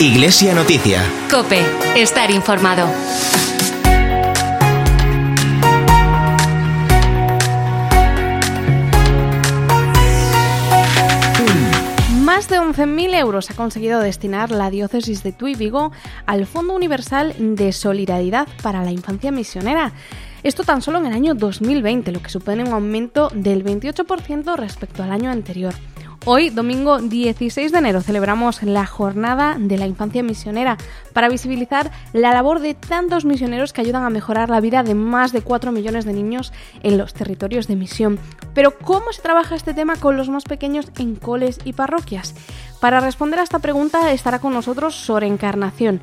Iglesia Noticia. Cope, estar informado. Más de 11.000 euros ha conseguido destinar la diócesis de Tuy Vigo al Fondo Universal de Solidaridad para la Infancia Misionera. Esto tan solo en el año 2020, lo que supone un aumento del 28% respecto al año anterior. Hoy, domingo 16 de enero, celebramos la Jornada de la Infancia Misionera para visibilizar la labor de tantos misioneros que ayudan a mejorar la vida de más de 4 millones de niños en los territorios de misión. Pero ¿cómo se trabaja este tema con los más pequeños en coles y parroquias? Para responder a esta pregunta estará con nosotros Sor Encarnación.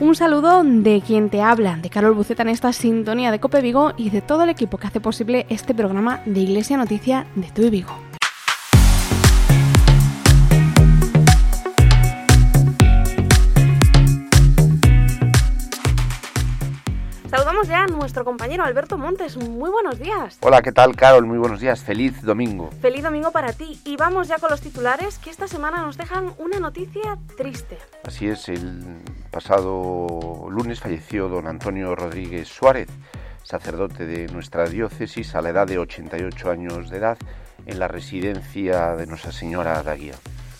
Un saludo de quien te habla, de Carol Buceta en esta sintonía de Cope Vigo y de todo el equipo que hace posible este programa de Iglesia Noticia de Tu Vigo. Saludamos ya a nuestro compañero Alberto Montes. Muy buenos días. Hola, ¿qué tal, Carol? Muy buenos días. Feliz domingo. Feliz domingo para ti. Y vamos ya con los titulares que esta semana nos dejan una noticia triste. Así es, el pasado lunes falleció don Antonio Rodríguez Suárez, sacerdote de nuestra diócesis a la edad de 88 años de edad en la residencia de Nuestra Señora de Aguía.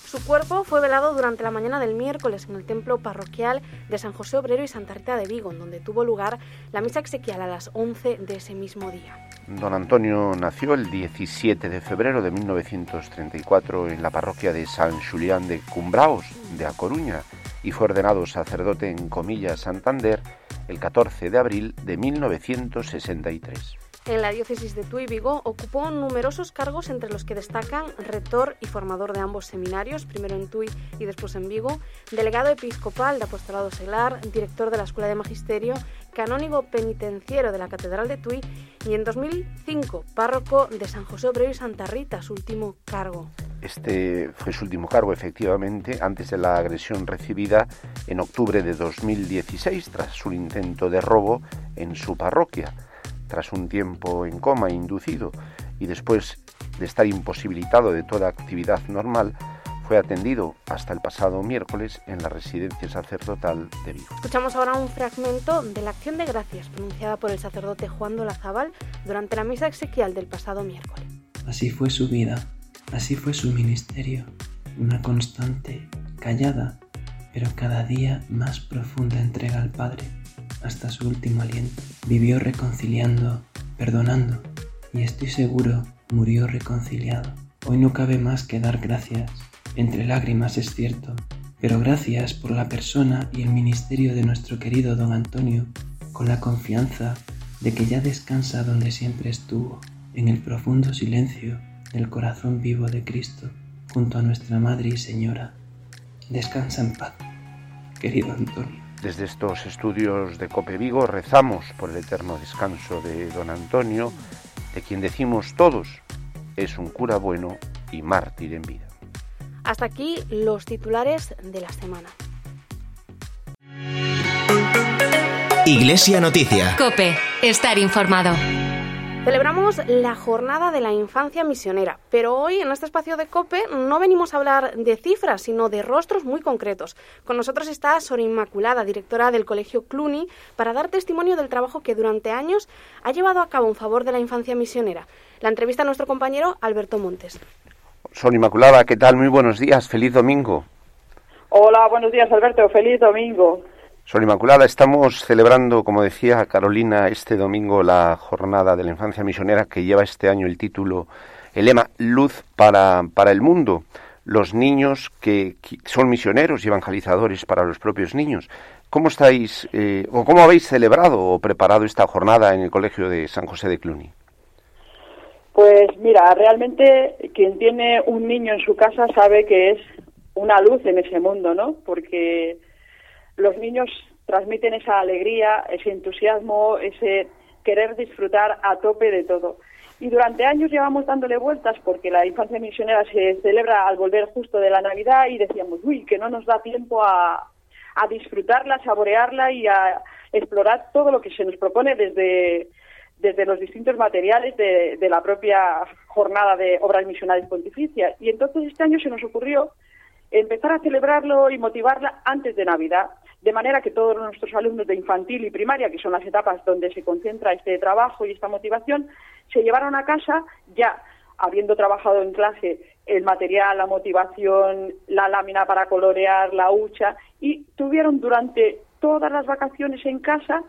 Su cuerpo fue velado durante la mañana del miércoles en el templo parroquial de San José Obrero y Santa Rita de Vigo, donde tuvo lugar la misa exequial a las 11 de ese mismo día. Don Antonio nació el 17 de febrero de 1934 en la parroquia de San Julián de Cumbraos, de A Coruña, y fue ordenado sacerdote en Comillas Santander el 14 de abril de 1963. En la diócesis de Tuy Vigo ocupó numerosos cargos entre los que destacan rector y formador de ambos seminarios, primero en Tuy y después en Vigo, delegado episcopal de apostolado seglar, director de la Escuela de Magisterio, canónigo penitenciero de la Catedral de Tuy y en 2005 párroco de San José Obrero y Santa Rita, su último cargo. Este fue su último cargo, efectivamente, antes de la agresión recibida en octubre de 2016 tras un intento de robo en su parroquia tras un tiempo en coma inducido y después de estar imposibilitado de toda actividad normal, fue atendido hasta el pasado miércoles en la residencia sacerdotal de Vigo. Escuchamos ahora un fragmento de la acción de gracias pronunciada por el sacerdote Juan Dolazábal durante la misa exequial del pasado miércoles. Así fue su vida, así fue su ministerio, una constante, callada, pero cada día más profunda entrega al Padre hasta su último aliento. Vivió reconciliando, perdonando, y estoy seguro murió reconciliado. Hoy no cabe más que dar gracias. Entre lágrimas es cierto, pero gracias por la persona y el ministerio de nuestro querido don Antonio, con la confianza de que ya descansa donde siempre estuvo, en el profundo silencio del corazón vivo de Cristo, junto a nuestra Madre y Señora. Descansa en paz, querido Antonio. Desde estos estudios de Cope Vigo rezamos por el eterno descanso de don Antonio, de quien decimos todos es un cura bueno y mártir en vida. Hasta aquí los titulares de la semana. Iglesia Noticia. Cope, estar informado. Celebramos la Jornada de la Infancia Misionera, pero hoy en este espacio de COPE no venimos a hablar de cifras, sino de rostros muy concretos. Con nosotros está Sor Inmaculada, directora del Colegio Cluny, para dar testimonio del trabajo que durante años ha llevado a cabo en favor de la infancia misionera. La entrevista a nuestro compañero Alberto Montes. Sor Inmaculada, ¿qué tal? Muy buenos días, feliz domingo. Hola, buenos días Alberto, feliz domingo. Sor Inmaculada, estamos celebrando, como decía Carolina, este domingo la jornada de la infancia misionera que lleva este año el título, el lema Luz para, para el mundo. Los niños que, son misioneros y evangelizadores para los propios niños. ¿Cómo estáis eh, o cómo habéis celebrado o preparado esta jornada en el Colegio de San José de Cluny? Pues mira, realmente quien tiene un niño en su casa sabe que es una luz en ese mundo, ¿no? Porque los niños transmiten esa alegría, ese entusiasmo, ese querer disfrutar a tope de todo. Y durante años llevamos dándole vueltas porque la infancia misionera se celebra al volver justo de la Navidad y decíamos, uy, que no nos da tiempo a, a disfrutarla, saborearla y a explorar todo lo que se nos propone desde, desde los distintos materiales de, de, la propia jornada de obras misionales pontificias. Y entonces este año se nos ocurrió empezar a celebrarlo y motivarla antes de Navidad, de manera que todos nuestros alumnos de infantil y primaria, que son las etapas donde se concentra este trabajo y esta motivación, se llevaron a casa ya habiendo trabajado en clase el material, la motivación, la lámina para colorear, la hucha, y tuvieron durante todas las vacaciones en casa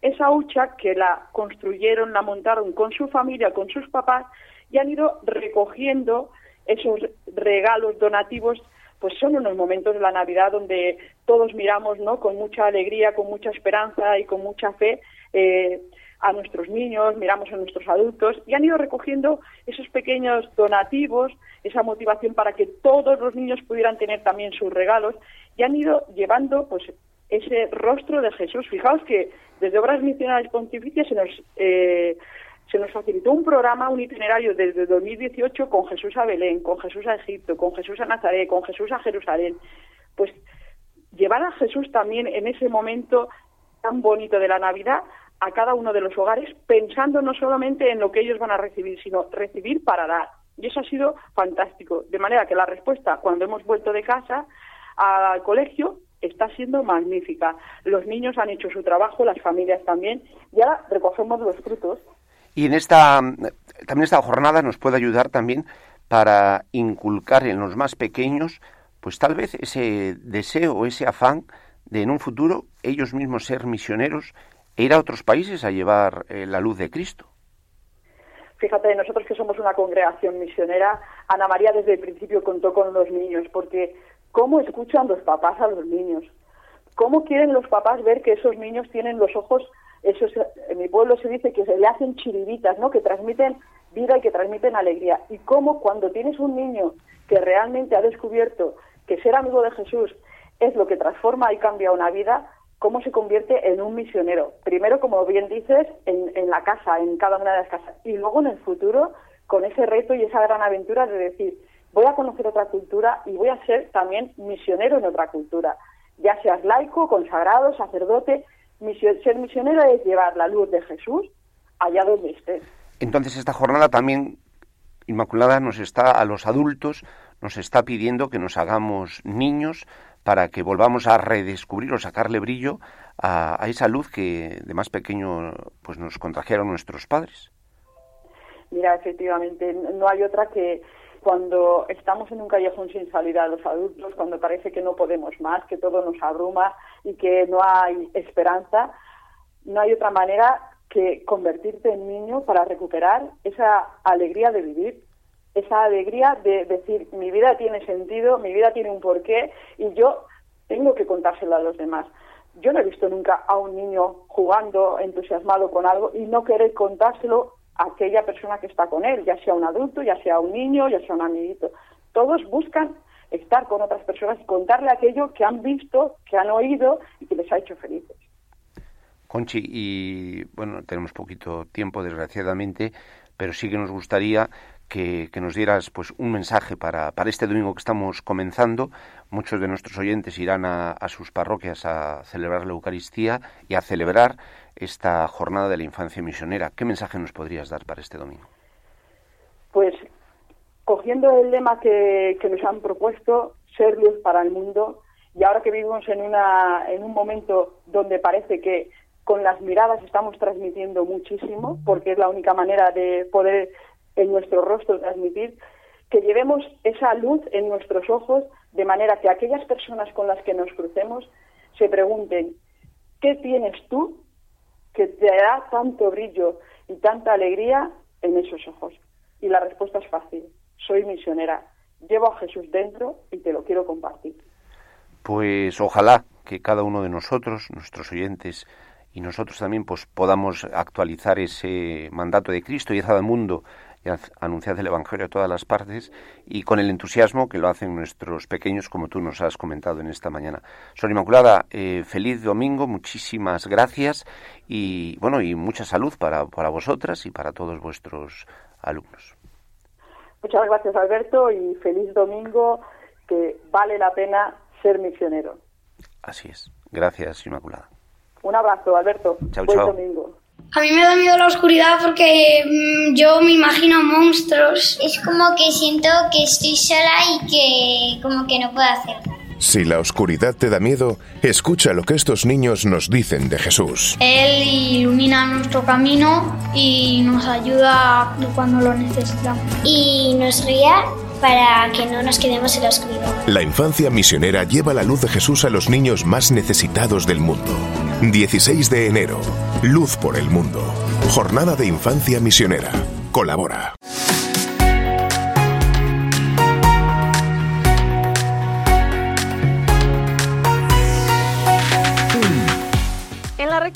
esa hucha que la construyeron, la montaron con su familia, con sus papás, y han ido recogiendo esos regalos donativos pues son unos momentos de la Navidad donde todos miramos ¿no? con mucha alegría, con mucha esperanza y con mucha fe eh, a nuestros niños, miramos a nuestros adultos y han ido recogiendo esos pequeños donativos, esa motivación para que todos los niños pudieran tener también sus regalos y han ido llevando pues ese rostro de Jesús. Fijaos que desde Obras Misionales Pontificias se nos eh, se nos facilitó un programa, un itinerario desde 2018 con Jesús a Belén, con Jesús a Egipto, con Jesús a Nazaret, con Jesús a Jerusalén. Pues llevar a Jesús también en ese momento tan bonito de la Navidad a cada uno de los hogares, pensando no solamente en lo que ellos van a recibir, sino recibir para dar. Y eso ha sido fantástico. De manera que la respuesta, cuando hemos vuelto de casa al colegio, está siendo magnífica. Los niños han hecho su trabajo, las familias también, y ahora recogemos los frutos y en esta, también esta jornada nos puede ayudar también para inculcar en los más pequeños, pues tal vez ese deseo ese afán de en un futuro ellos mismos ser misioneros e ir a otros países a llevar eh, la luz de Cristo. Fíjate, nosotros que somos una congregación misionera, Ana María desde el principio contó con los niños, porque ¿cómo escuchan los papás a los niños? ¿Cómo quieren los papás ver que esos niños tienen los ojos eso en mi pueblo se dice que se le hacen chiribitas, ¿no? Que transmiten vida y que transmiten alegría. Y cómo cuando tienes un niño que realmente ha descubierto que ser amigo de Jesús es lo que transforma y cambia una vida, cómo se convierte en un misionero. Primero, como bien dices, en, en la casa, en cada una de las casas. Y luego en el futuro, con ese reto y esa gran aventura de decir, voy a conocer otra cultura y voy a ser también misionero en otra cultura. Ya seas laico, consagrado, sacerdote, ser misionero es llevar la luz de Jesús allá donde esté. Entonces esta jornada también, Inmaculada, nos está a los adultos, nos está pidiendo que nos hagamos niños para que volvamos a redescubrir o sacarle brillo a, a esa luz que de más pequeño pues nos contrajeron nuestros padres. Mira, efectivamente, no hay otra que cuando estamos en un callejón sin salida los adultos, cuando parece que no podemos más, que todo nos abruma y que no hay esperanza, no hay otra manera que convertirte en niño para recuperar esa alegría de vivir, esa alegría de decir mi vida tiene sentido, mi vida tiene un porqué y yo tengo que contárselo a los demás. Yo no he visto nunca a un niño jugando, entusiasmado con algo y no querer contárselo aquella persona que está con él, ya sea un adulto, ya sea un niño, ya sea un amiguito. Todos buscan estar con otras personas y contarle aquello que han visto, que han oído y que les ha hecho felices. Conchi, y bueno, tenemos poquito tiempo, desgraciadamente, pero sí que nos gustaría que, nos dieras pues un mensaje para, para, este domingo que estamos comenzando. Muchos de nuestros oyentes irán a, sus parroquias a celebrar la Eucaristía y a celebrar esta jornada de la infancia misionera. ¿Qué mensaje nos podrías dar para este domingo? Pues cogiendo el lema que, nos han propuesto, ser luz para el mundo, y ahora que vivimos en, una, en un momento donde parece que con las miradas estamos transmitiendo muchísimo, porque es la única manera de poder en nuestro rostro transmitir, que llevemos esa luz en nuestros ojos, de manera que aquellas personas con las que nos crucemos se pregunten, ¿qué tienes tú que te da tanto brillo y tanta alegría en esos ojos? Y la respuesta es fácil. Soy misionera. Llevo a Jesús dentro y te lo quiero compartir. Pues ojalá que cada uno de nosotros, nuestros oyentes y nosotros también, pues podamos actualizar ese mandato de Cristo y al mundo y anunciar el Evangelio a todas las partes y con el entusiasmo que lo hacen nuestros pequeños, como tú nos has comentado en esta mañana. Sor Inmaculada, eh, feliz domingo, muchísimas gracias y bueno y mucha salud para, para vosotras y para todos vuestros alumnos. Muchas gracias Alberto y feliz domingo, que vale la pena ser misionero. Así es. Gracias, Inmaculada. Un abrazo, Alberto. Chao, Buen chao. domingo. A mí me da miedo la oscuridad porque mm, yo me imagino monstruos. Es como que siento que estoy sola y que como que no puedo hacer nada. Si la oscuridad te da miedo, escucha lo que estos niños nos dicen de Jesús. Él ilumina nuestro camino y nos ayuda cuando lo necesitamos. Y nos guía para que no nos quedemos en la oscuridad. La infancia misionera lleva la luz de Jesús a los niños más necesitados del mundo. 16 de enero. Luz por el mundo. Jornada de infancia misionera. Colabora.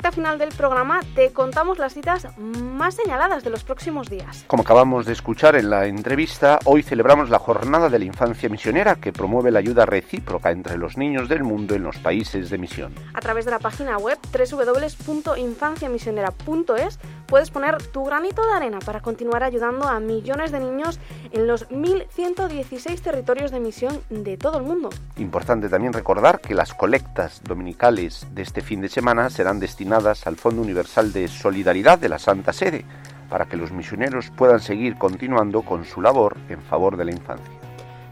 Recta final del programa te contamos las citas más señaladas de los próximos días. Como acabamos de escuchar en la entrevista, hoy celebramos la Jornada de la Infancia Misionera que promueve la ayuda recíproca entre los niños del mundo en los países de misión. A través de la página web www.infanciamisionera.es puedes poner tu granito de arena para continuar ayudando a millones de niños en los 1.116 territorios de misión de todo el mundo. Importante también recordar que las colectas dominicales de este fin de semana serán destinadas al Fondo Universal de Solidaridad de la Santa Sede, para que los misioneros puedan seguir continuando con su labor en favor de la infancia.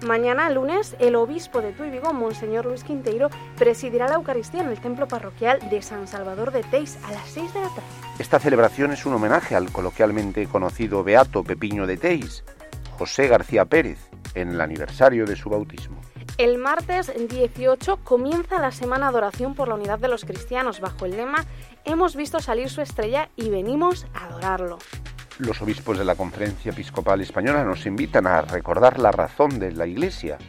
Mañana, lunes, el obispo de Tuy Vigo, Monseñor Luis Quinteiro, presidirá la Eucaristía en el templo parroquial de San Salvador de Teis a las 6 de la tarde. Esta celebración es un homenaje al coloquialmente conocido Beato Pepiño de Teis, José García Pérez, en el aniversario de su bautismo. El martes 18 comienza la semana de oración por la unidad de los cristianos bajo el lema Hemos visto salir su estrella y venimos a adorarlo. Los obispos de la Conferencia Episcopal Española nos invitan a recordar la razón de la Iglesia,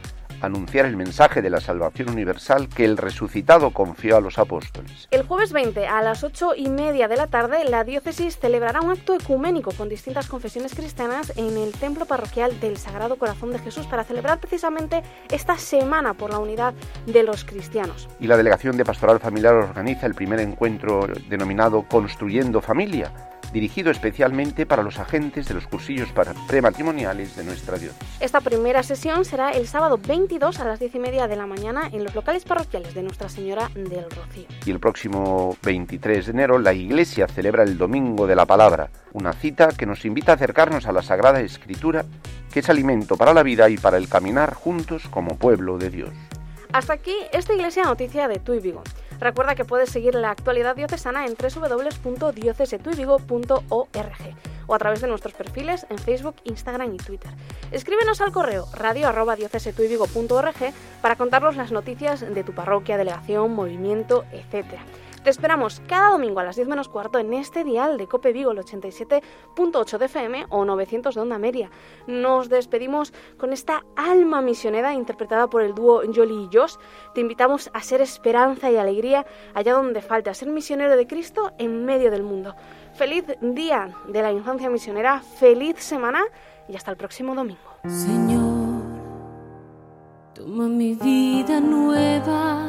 anunciar el mensaje de la salvación universal que el resucitado confió a los apóstoles. El jueves 20 a las 8 y media de la tarde, la diócesis celebrará un acto ecuménico con distintas confesiones cristianas en el templo parroquial del Sagrado Corazón de Jesús para celebrar precisamente esta semana por la unidad de los cristianos. Y la Delegación de Pastoral Familiar organiza el primer encuentro denominado Construyendo Familia dirigido especialmente para los agentes de los cursillos prematrimoniales de nuestra diócesis. Esta primera sesión será el sábado 22 a las 10 y media de la mañana en los locales parroquiales de Nuestra Señora del Rocío. Y el próximo 23 de enero la Iglesia celebra el Domingo de la Palabra, una cita que nos invita a acercarnos a la Sagrada Escritura, que es alimento para la vida y para el caminar juntos como pueblo de Dios. Hasta aquí esta Iglesia Noticia de Tuy Vigo. Recuerda que puedes seguir la actualidad diocesana en www.diocesetuivigo.org o a través de nuestros perfiles en Facebook, Instagram y Twitter. Escríbenos al correo radio.diocesetuivigo.org para contarnos las noticias de tu parroquia, delegación, movimiento, etcétera. Te esperamos cada domingo a las 10 menos cuarto en este dial de Cope Vigo, el 87.8 de FM o 900 de Onda Media. Nos despedimos con esta alma misionera interpretada por el dúo Jolly y Josh. Te invitamos a ser esperanza y alegría allá donde falte, a ser misionero de Cristo en medio del mundo. Feliz día de la infancia misionera, feliz semana y hasta el próximo domingo. Señor, toma mi vida nueva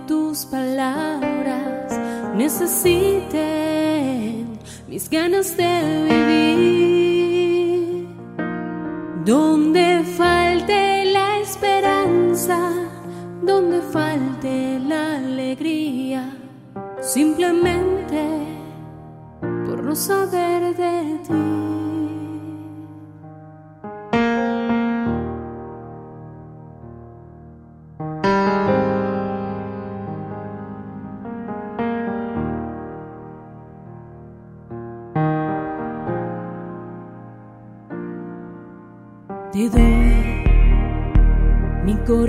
tus palabras, necesiten mis ganas de vivir. Donde falte la esperanza, donde falte la alegría, simplemente por no saber